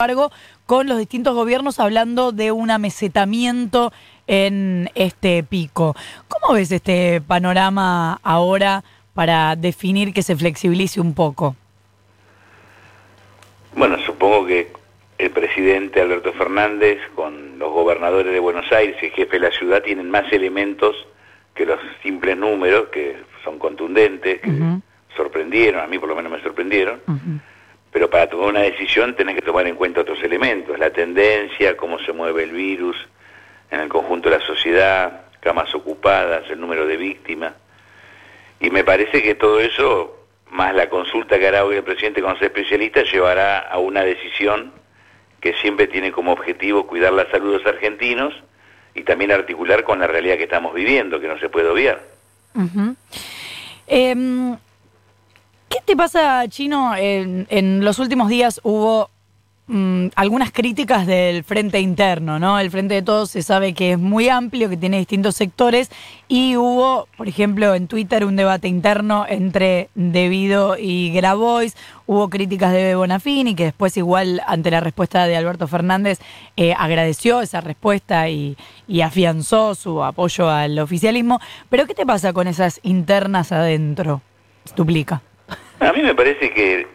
embargo, con los distintos gobiernos hablando de un amesetamiento en este pico. ¿Cómo ves este panorama ahora para definir que se flexibilice un poco? Bueno, supongo que el presidente Alberto Fernández con los gobernadores de Buenos Aires y el jefe de la ciudad tienen más elementos que los simples números que son contundentes, que sorprendieron, a mí por lo menos me sorprendieron pero para tomar una decisión tenés que tomar en cuenta otros elementos, la tendencia, cómo se mueve el virus en el conjunto de la sociedad, camas ocupadas, el número de víctimas. Y me parece que todo eso, más la consulta que hará hoy el presidente con los especialistas, llevará a una decisión que siempre tiene como objetivo cuidar la salud de los argentinos y también articular con la realidad que estamos viviendo, que no se puede obviar. ¿Qué te pasa, Chino? En, los últimos días hubo mm, algunas críticas del frente interno, ¿no? El frente de todos se sabe que es muy amplio, que tiene distintos sectores y hubo, por ejemplo, en Twitter un debate interno entre Debido y Grabois. Hubo críticas de Bonafini, que después igual ante la respuesta de Alberto Fernández eh, agradeció esa respuesta y, afianzó su apoyo al oficialismo. Pero ¿qué te pasa con esas internas adentro? Duplica. A mí me parece que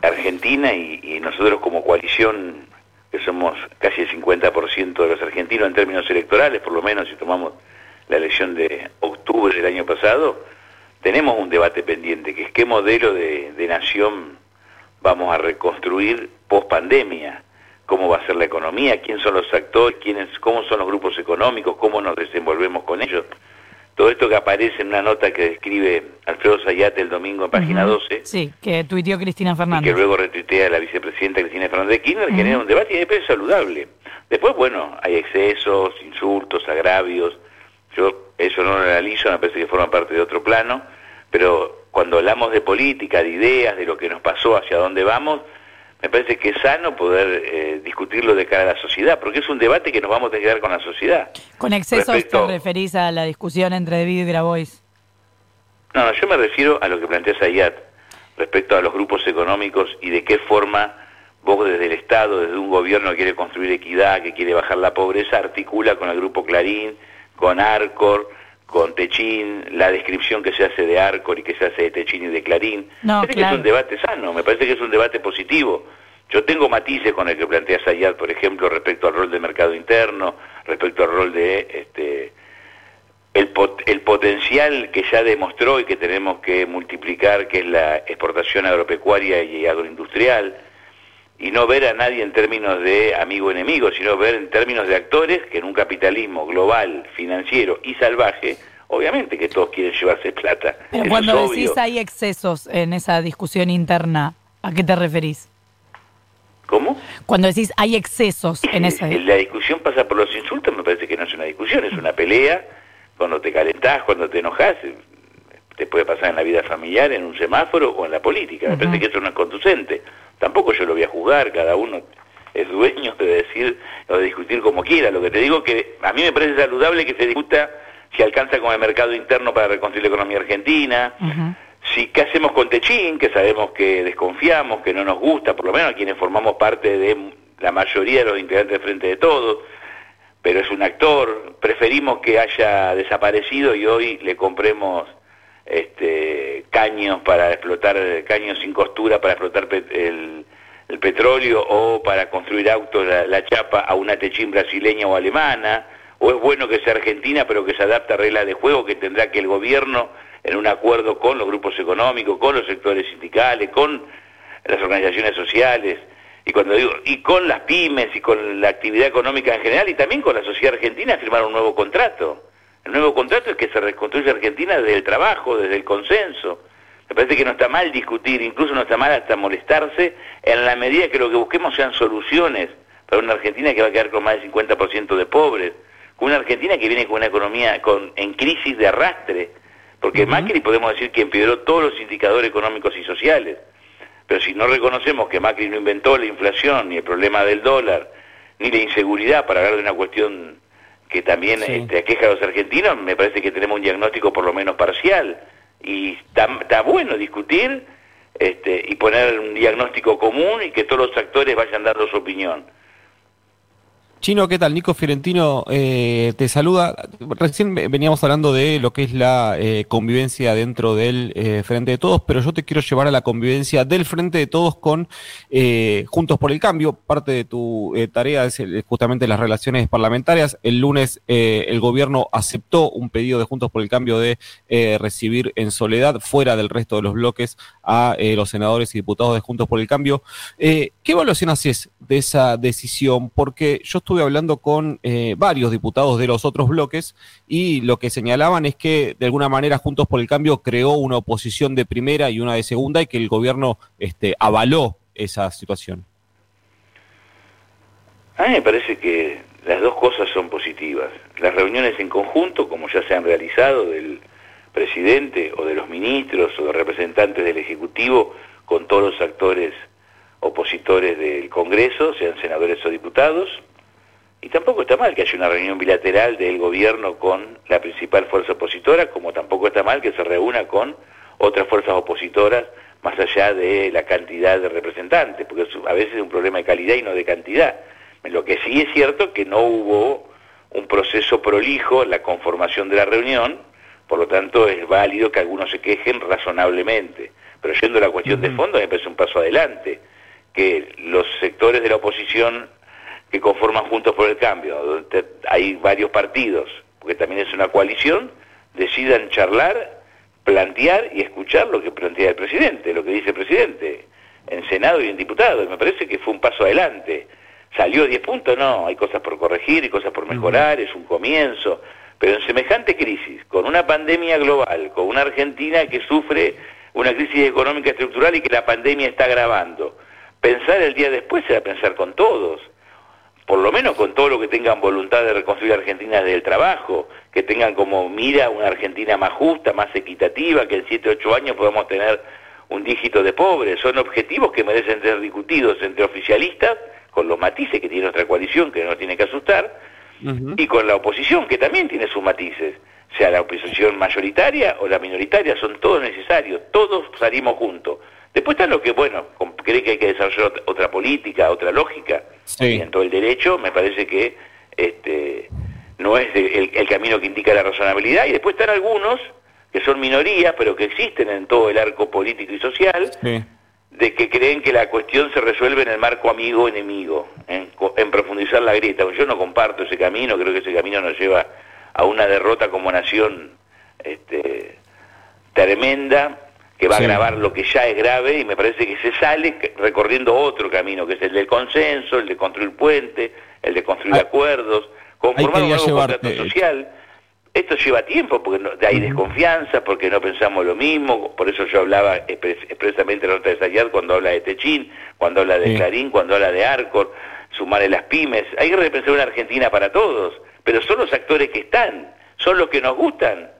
Argentina y, nosotros como coalición, que somos casi el 50% de los argentinos en términos electorales, por lo menos si tomamos la elección de octubre del año pasado, tenemos un debate pendiente, que es qué modelo de, nación vamos a reconstruir post pandemia, cómo va a ser la economía, quién son los actores, quiénes, cómo son los grupos económicos, cómo nos desenvolvemos con ellos. Todo esto que aparece en una nota que describe Alfredo Zayate el domingo en página 12. Sí, que tuiteó Cristina Fernández. Y que luego retuitea la vicepresidenta Cristina Fernández de Kirchner, genera un debate y después es saludable. Después, bueno, hay excesos, insultos, agravios. Yo eso no lo analizo, me parece que forma parte de otro plano. Pero cuando hablamos de política, de ideas, de lo que nos pasó, hacia dónde vamos, me parece que es sano poder eh, discutirlo de cara a la sociedad, porque es un debate que nos vamos a quedar con la sociedad. ¿Con excesos te referís a la discusión entre David y Grabois? No, no, yo me refiero a lo que plantea Sayat respecto a los grupos económicos y de qué forma vos desde el Estado, desde un gobierno que quiere construir equidad, que quiere bajar la pobreza, articula con el grupo Clarín, con Arcor, con Techín, la descripción que se hace de Arcor y que se hace de Techín y de Clarín. No, me parece que es un debate sano, me parece que es un debate positivo. Yo tengo matices con el que plantea Sayat, por ejemplo, respecto al rol del mercado interno, respecto al rol de este el, el potencial que ya demostró y que tenemos que multiplicar, que es la exportación agropecuaria y agroindustrial, y no ver a nadie en términos de amigo-enemigo, sino ver en términos de actores que en un capitalismo global, financiero y salvaje, obviamente que todos quieren llevarse plata. Pero cuando decís hay excesos en esa discusión interna, ¿a qué te referís? ¿Cómo? Cuando decís hay excesos en esa... La discusión pasa por los insultos, me parece que no es una discusión, es una pelea, cuando te calentás, cuando te enojas, te puede pasar en la vida familiar, en un semáforo o en la política, me parece que eso no es conducente. Tampoco yo lo voy a juzgar, cada uno es dueño de decir o de discutir como quiera. Lo que te digo que a mí me parece saludable que se discuta si alcanza con el mercado interno para reconstruir la economía argentina, si qué hacemos con Techín, que sabemos que desconfiamos, que no nos gusta, por lo menos a quienes formamos parte de la mayoría de los integrantes del Frente de Todos, pero es un actor, preferimos que haya desaparecido y hoy le compremos este, caños para explotar, caños sin costura para explotar el, petróleo o para construir autos la, chapa a una techín brasileña o alemana, o es bueno que sea argentina pero que se adapte a reglas de juego que tendrá que el gobierno, en un acuerdo con los grupos económicos, con los sectores sindicales, con las organizaciones sociales, y cuando digo, y con las pymes y con la actividad económica en general y también con la sociedad argentina firmar un nuevo contrato. El nuevo contrato es que se reconstruye Argentina desde el trabajo, desde el consenso. Me parece que no está mal discutir, incluso no está mal hasta molestarse, en la medida que lo que busquemos sean soluciones para una Argentina que va a quedar con más del 50% de pobres, con una Argentina que viene con una economía con, en crisis de arrastre, porque Macri podemos decir que empeoró todos los indicadores económicos y sociales, pero si no reconocemos que Macri no inventó la inflación, ni el problema del dólar, ni la inseguridad, para hablar de una cuestión que también este, aqueja a los argentinos, me parece que tenemos un diagnóstico por lo menos parcial. Y está, bueno discutir este, y poner un diagnóstico común y que todos los actores vayan dando su opinión. Chino, ¿qué tal? Nico Fiorentino eh, te saluda. Recién veníamos hablando de lo que es la eh, convivencia dentro del eh, Frente de Todos, pero yo te quiero llevar a la convivencia del Frente de Todos con Juntos por el Cambio. Parte de tu tarea es justamente las relaciones parlamentarias. El lunes el gobierno aceptó un pedido de Juntos por el Cambio de recibir en soledad, fuera del resto de los bloques, a los senadores y diputados de Juntos por el Cambio. ¿Qué evaluación haces de esa decisión? Porque yo estuve estuve hablando con eh, varios diputados de los otros bloques y lo que señalaban es que de alguna manera Juntos por el Cambio creó una oposición de primera y una de segunda y que el gobierno este, avaló esa situación. A mí me parece que las dos cosas son positivas. Las reuniones en conjunto, como ya se han realizado del presidente o de los ministros o de representantes del Ejecutivo con todos los actores opositores del Congreso, sean senadores o diputados, y tampoco está mal que haya una reunión bilateral del gobierno con la principal fuerza opositora, como tampoco está mal que se reúna con otras fuerzas opositoras más allá de la cantidad de representantes, porque a veces es un problema de calidad y no de cantidad. Lo que sí es cierto que no hubo un proceso prolijo en la conformación de la reunión, por lo tanto es válido que algunos se quejen razonablemente. Pero yendo a la cuestión de fondo, me parece un paso adelante, que los sectores de la oposición que conforman Juntos por el Cambio, donde hay varios partidos, porque también es una coalición, decidan charlar, plantear y escuchar lo que plantea el presidente, lo que dice el presidente, en Senado y en diputados. Me parece que fue un paso adelante. ¿Salió 10 puntos? No, hay cosas por corregir y cosas por mejorar, es un comienzo. Pero en semejante crisis, con una pandemia global, con una Argentina que sufre una crisis económica estructural y que la pandemia está agravando, pensar el día después era pensar con todos por lo menos con todo lo que tengan voluntad de reconstruir Argentina desde el trabajo, que tengan como mira una Argentina más justa, más equitativa, que en 7, 8 años podamos tener un dígito de pobres. Son objetivos que merecen ser discutidos entre oficialistas, con los matices que tiene nuestra coalición, que no tiene que asustar, y con la oposición, que también tiene sus matices, sea la oposición mayoritaria o la minoritaria, son todos necesarios, todos salimos juntos. Después está lo que, bueno, cree que hay que desarrollar otra política, otra lógica. Sí. En todo el derecho me parece que este, no es el, camino que indica la razonabilidad. Y después están algunos, que son minorías, pero que existen en todo el arco político y social, de que creen que la cuestión se resuelve en el marco amigo-enemigo, en, en profundizar la grieta. Yo no comparto ese camino, creo que ese camino nos lleva a una derrota como nación este, tremenda que va a agravar lo que ya es grave y me parece que se sale recorriendo otro camino, que es el del consenso, el de construir puentes, el de construir ah, acuerdos, conformar un nuevo contrato social. Esto lleva tiempo porque hay desconfianza, porque no pensamos lo mismo, por eso yo hablaba expresamente la nota de Sayar cuando habla de Techín, cuando habla de Clarín, cuando habla de Arcor, sumarle las pymes. Hay que repensar una Argentina para todos, pero son los actores que están, son los que nos gustan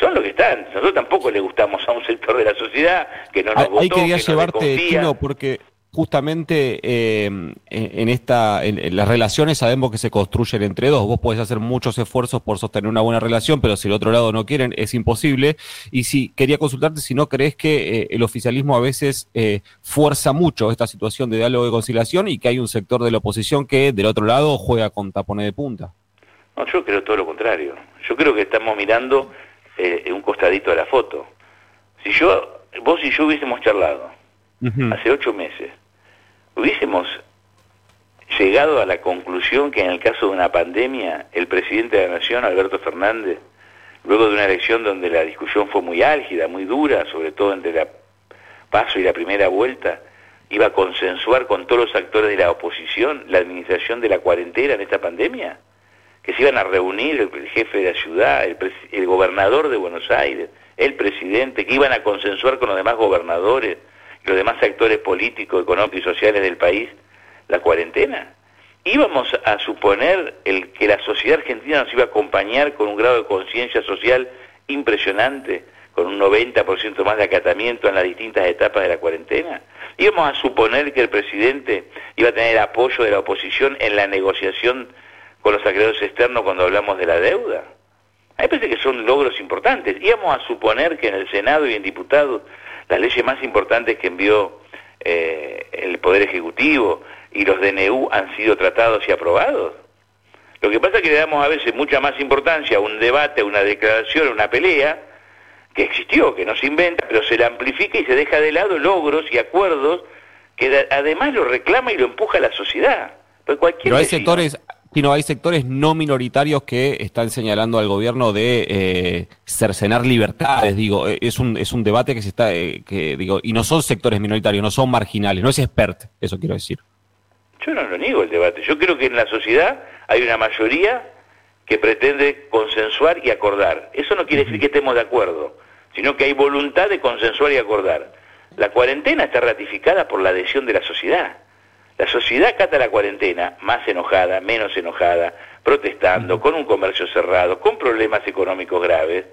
son los que están. Nosotros tampoco le gustamos a un sector de la sociedad que no nos votó, Ahí quería llevarte, Chino, porque justamente eh, en, esta, en, las relaciones sabemos que se construyen entre dos. Vos podés hacer muchos esfuerzos por sostener una buena relación, pero si el otro lado no quieren, es imposible. Y si quería consultarte si no crees que eh, el oficialismo a veces eh, fuerza mucho esta situación de diálogo y conciliación y que hay un sector de la oposición que del otro lado juega con tapones de punta. No, yo creo todo lo contrario. Yo creo que estamos mirando eh, un costadito de la foto. Si yo, vos y yo hubiésemos charlado hace ocho meses, hubiésemos llegado a la conclusión que en el caso de una pandemia, el presidente de la Nación, Alberto Fernández, luego de una elección donde la discusión fue muy álgida, muy dura, sobre todo entre la paso y la primera vuelta, iba a consensuar con todos los actores de la oposición la administración de la cuarentena en esta pandemia? Que se iban a reunir el, jefe de la ciudad, el, gobernador de Buenos Aires, el presidente, que iban a consensuar con los demás gobernadores y los demás actores políticos, económicos y sociales del país la cuarentena. Íbamos a suponer el, que la sociedad argentina nos iba a acompañar con un grado de conciencia social impresionante, con un 90% más de acatamiento en las distintas etapas de la cuarentena. Íbamos a suponer que el presidente iba a tener apoyo de la oposición en la negociación con los acreedores externos cuando hablamos de la deuda. A mí me parece que son logros importantes. Íbamos a suponer que en el Senado y en diputados las leyes más importantes que envió eh, el Poder Ejecutivo y los DNU han sido tratados y aprobados. Lo que pasa es que le damos a veces mucha más importancia a un debate, a una declaración, a una pelea, que existió, que no se inventa, pero se la amplifica y se deja de lado logros y acuerdos que además lo reclama y lo empuja la sociedad. cualquier pero hay sectores, no hay sectores no minoritarios que están señalando al gobierno de eh, cercenar libertades, digo, eh, es un, es un debate que se está, eh, que digo, y no son sectores minoritarios, no son marginales, no es expert, eso quiero decir. Yo no lo niego el debate, yo creo que en la sociedad hay una mayoría que pretende consensuar y acordar. Eso no quiere decir que estemos de acuerdo, sino que hay voluntad de consensuar y acordar. La cuarentena está ratificada por la adhesión de la sociedad. La sociedad cata la cuarentena, más enojada, menos enojada, protestando, con un comercio cerrado, con problemas económicos graves,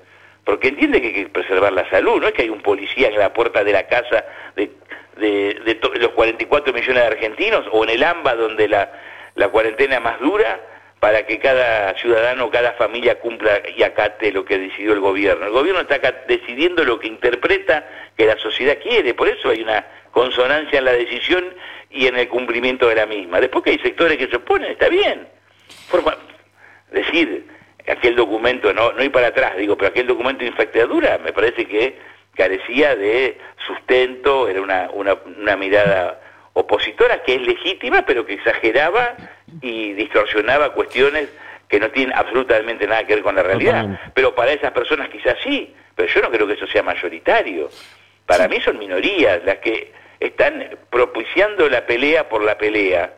porque entiende que hay que preservar la salud, no es que hay un policía en la puerta de la casa de, de, los 44 millones de argentinos o en el AMBA donde la, la cuarentena es más dura para que cada ciudadano, cada familia cumpla y acate lo que decidió el gobierno. El gobierno está decidiendo lo que interpreta que la sociedad quiere, por eso hay una consonancia en la decisión y en el cumplimiento de la misma. Después que hay sectores que se oponen, está bien. Forma, decir, aquel documento, no, no ir para atrás, digo, pero aquel documento de infectadura me parece que carecía de sustento, era una, una, una mirada opositora que es legítima, pero que exageraba y distorsionaba cuestiones que no tienen absolutamente nada que ver con la realidad. Pero para esas personas quizás sí, pero yo no creo que eso sea mayoritario. Para mí son minorías las que están propiciando la pelea por la pelea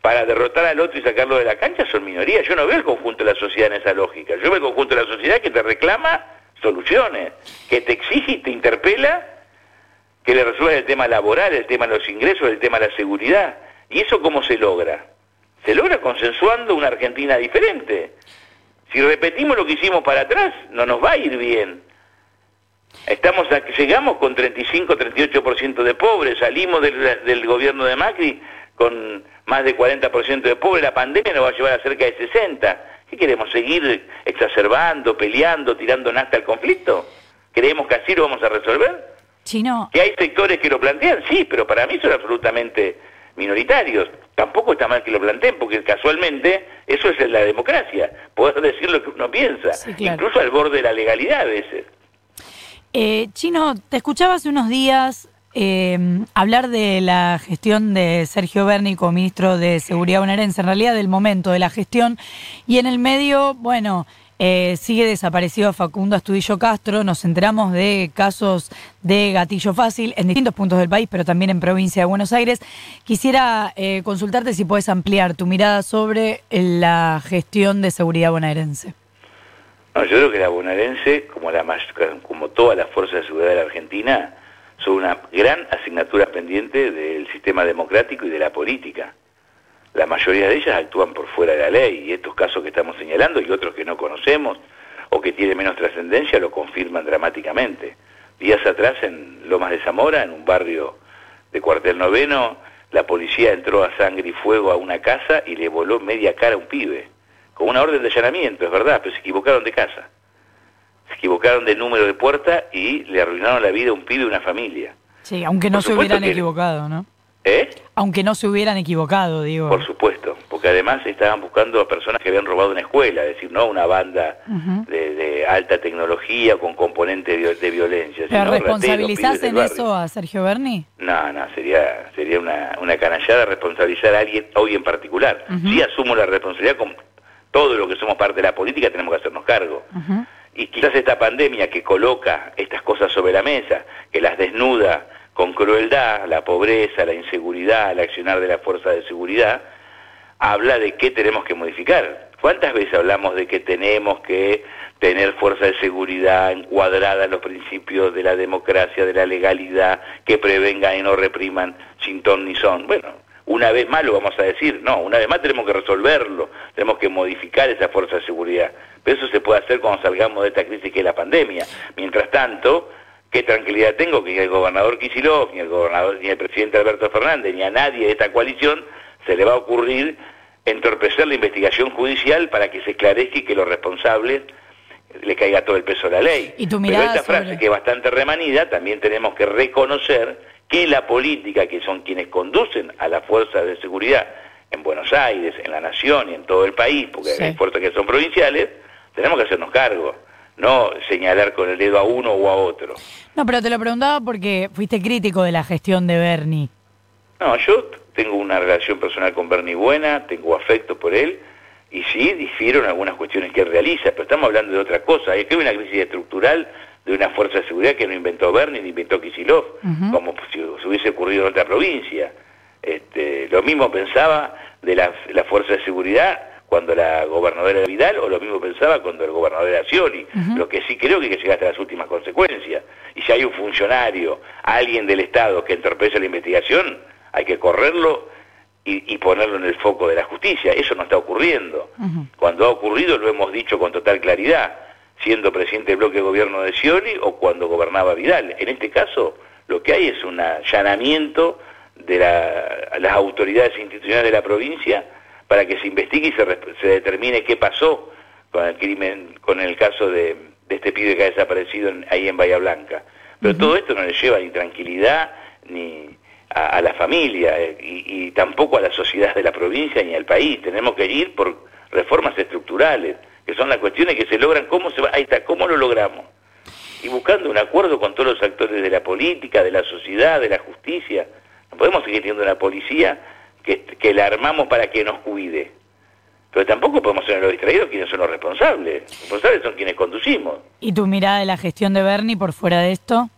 para derrotar al otro y sacarlo de la cancha son minorías. Yo no veo el conjunto de la sociedad en esa lógica. Yo veo el conjunto de la sociedad que te reclama soluciones, que te exige y te interpela que le resuelva el tema laboral, el tema de los ingresos, el tema de la seguridad. ¿Y eso cómo se logra? Se logra consensuando una Argentina diferente. Si repetimos lo que hicimos para atrás, no nos va a ir bien. Estamos llegamos con 35, 38% de pobres, salimos del, gobierno de Macri con más de 40% de pobres, la pandemia nos va a llevar a cerca de 60. ¿Qué queremos? ¿Seguir exacerbando, peleando, tirando nasta al conflicto? ¿Creemos que así lo vamos a resolver? Chino. ¿Que hay sectores que lo plantean? Sí, pero para mí son absolutamente minoritarios. Tampoco está mal que lo planteen, porque casualmente eso es la democracia. Poder decir lo que uno piensa, incluso al borde de la legalidad a veces. Eh, Chino, te escuchaba hace unos días eh, hablar de la gestión de Sergio Berni como ministro de Seguridad bonaerense, en realidad del momento de la gestión, y en el medio, bueno, eh, sigue desaparecido Facundo Astudillo Castro, nos enteramos de casos de gatillo fácil en distintos puntos del país, pero también en provincia de Buenos Aires. Quisiera consultarte si puedes ampliar tu mirada sobre la gestión de seguridad bonaerense. No, yo creo que la bonaerense, como, la, como todas las fuerzas de seguridad de la Argentina, son una gran asignatura pendiente del sistema democrático y de la política. La mayoría de ellas actúan por fuera de la ley y estos casos que estamos señalando y otros que no conocemos o que tienen menos trascendencia lo confirman dramáticamente. Días atrás en Lomas de Zamora, en un barrio de cuartel noveno, la policía entró a sangre y fuego a una casa y le voló media cara a un pibe con una orden de allanamiento, es verdad, pero se equivocaron de casa. Se equivocaron de número de puerta y le arruinaron la vida a un pibe y una familia. Sí, aunque no se hubieran equivocado, ¿no? ¿Eh? Aunque no se hubieran equivocado, digo. Por supuesto, porque además estaban buscando a personas que habían robado una escuela, es decir, no una banda de, alta tecnología con componente de, violencia. ¿Pero responsabilizás en eso a Sergio Berni? No, no, sería, sería una, una canallada responsabilizar a alguien hoy en particular. Sí asumo la responsabilidad con todo lo que somos parte de la política tenemos que hacernos cargo. Y quizás esta pandemia que coloca estas cosas sobre la mesa, que las desnuda con crueldad, la pobreza, la inseguridad, el accionar de la fuerza de seguridad, habla de qué tenemos que modificar. ¿Cuántas veces hablamos de que tenemos que tener fuerza de seguridad encuadrada en los principios de la democracia, de la legalidad, que prevengan y no repriman sin ton ni son? Bueno, una vez más lo vamos a decir, no, una vez más tenemos que resolverlo, tenemos que modificar esa fuerza de seguridad. Pero eso se puede hacer cuando salgamos de esta crisis que es la pandemia. Mientras tanto, qué tranquilidad tengo que ni el gobernador Kicillof, ni el gobernador, ni el presidente Alberto Fernández, ni a nadie de esta coalición se le va a ocurrir entorpecer la investigación judicial para que se esclarezca y que los responsables le caiga todo el peso a la ley. ¿Y tu Pero esta frase que es bastante remanida, también tenemos que reconocer que la política, que son quienes conducen a las fuerzas de seguridad en Buenos Aires, en la Nación y en todo el país, porque Sí. hay fuerzas que son provinciales, tenemos que hacernos cargo, no señalar con el dedo a uno o a otro. No, pero te lo preguntaba porque fuiste crítico de la gestión de Bernie. No, yo tengo una relación personal con Bernie buena, tengo afecto por él, y sí, difiero en algunas cuestiones que él realiza, pero estamos hablando de otra cosa. Es que hay una crisis estructural de una fuerza de seguridad que no inventó Bernie ni inventó Kisilov, como si se hubiese ocurrido en otra provincia. Este, lo mismo pensaba de la, la fuerza de seguridad cuando la gobernadora era Vidal, o lo mismo pensaba cuando el gobernador era Scioli. Lo que sí creo que hay que llegar hasta las últimas consecuencias. Y si hay un funcionario, alguien del Estado que entorpece la investigación, hay que correrlo y, y ponerlo en el foco de la justicia. Eso no está ocurriendo. Cuando ha ocurrido lo hemos dicho con total claridad, siendo presidente del bloque de gobierno de Scioli o cuando gobernaba Vidal. En este caso, lo que hay es un allanamiento de la- las autoridades institucionales de la provincia para que se investigue y se, se determine qué pasó con el crimen, con el caso de, de este pibe que ha desaparecido en- ahí en Bahía Blanca. Pero todo esto no le lleva ni tranquilidad ni a, a la familia eh, y, y tampoco a la sociedad de la provincia ni al país. Tenemos que ir por reformas estructurales, que son las cuestiones que se logran, ¿cómo se va? Ahí está, ¿cómo lo logramos? Y buscando un acuerdo con todos los actores de la política, de la sociedad, de la justicia. No podemos seguir teniendo una policía que, que la armamos para que nos cuide. Pero tampoco podemos ser los distraídos quienes son los responsables. Los responsables son quienes conducimos. ¿Y tu mirada de la gestión de Bernie por fuera de esto?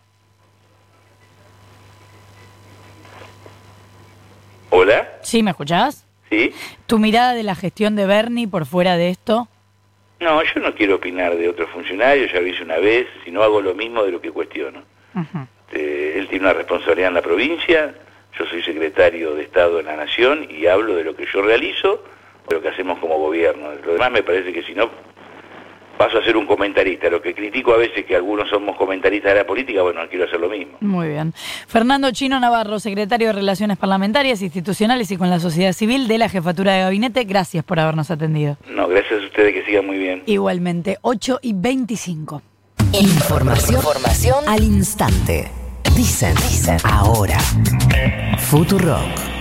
¿Hola? ¿Sí, me escuchás? ¿Sí? ¿Tu mirada de la gestión de Bernie por fuera de esto? No, yo no quiero opinar de otro funcionario, ya lo hice una vez, si no hago lo mismo de lo que cuestiono. Eh, él tiene una responsabilidad en la provincia, yo soy secretario de Estado en la Nación y hablo de lo que yo realizo, de lo que hacemos como gobierno. Lo demás me parece que si no, paso a ser un comentarista. Lo que critico a veces que algunos somos comentaristas de la política, bueno, no quiero hacer lo mismo. Muy bien. Fernando Chino Navarro, secretario de Relaciones Parlamentarias, Institucionales y con la Sociedad Civil de la Jefatura de Gabinete, gracias por habernos atendido. No, gracias a ustedes que sigan muy bien. Igualmente, 8 y 25. Información, Información al instante. Dicen, dicen ahora. Futurock.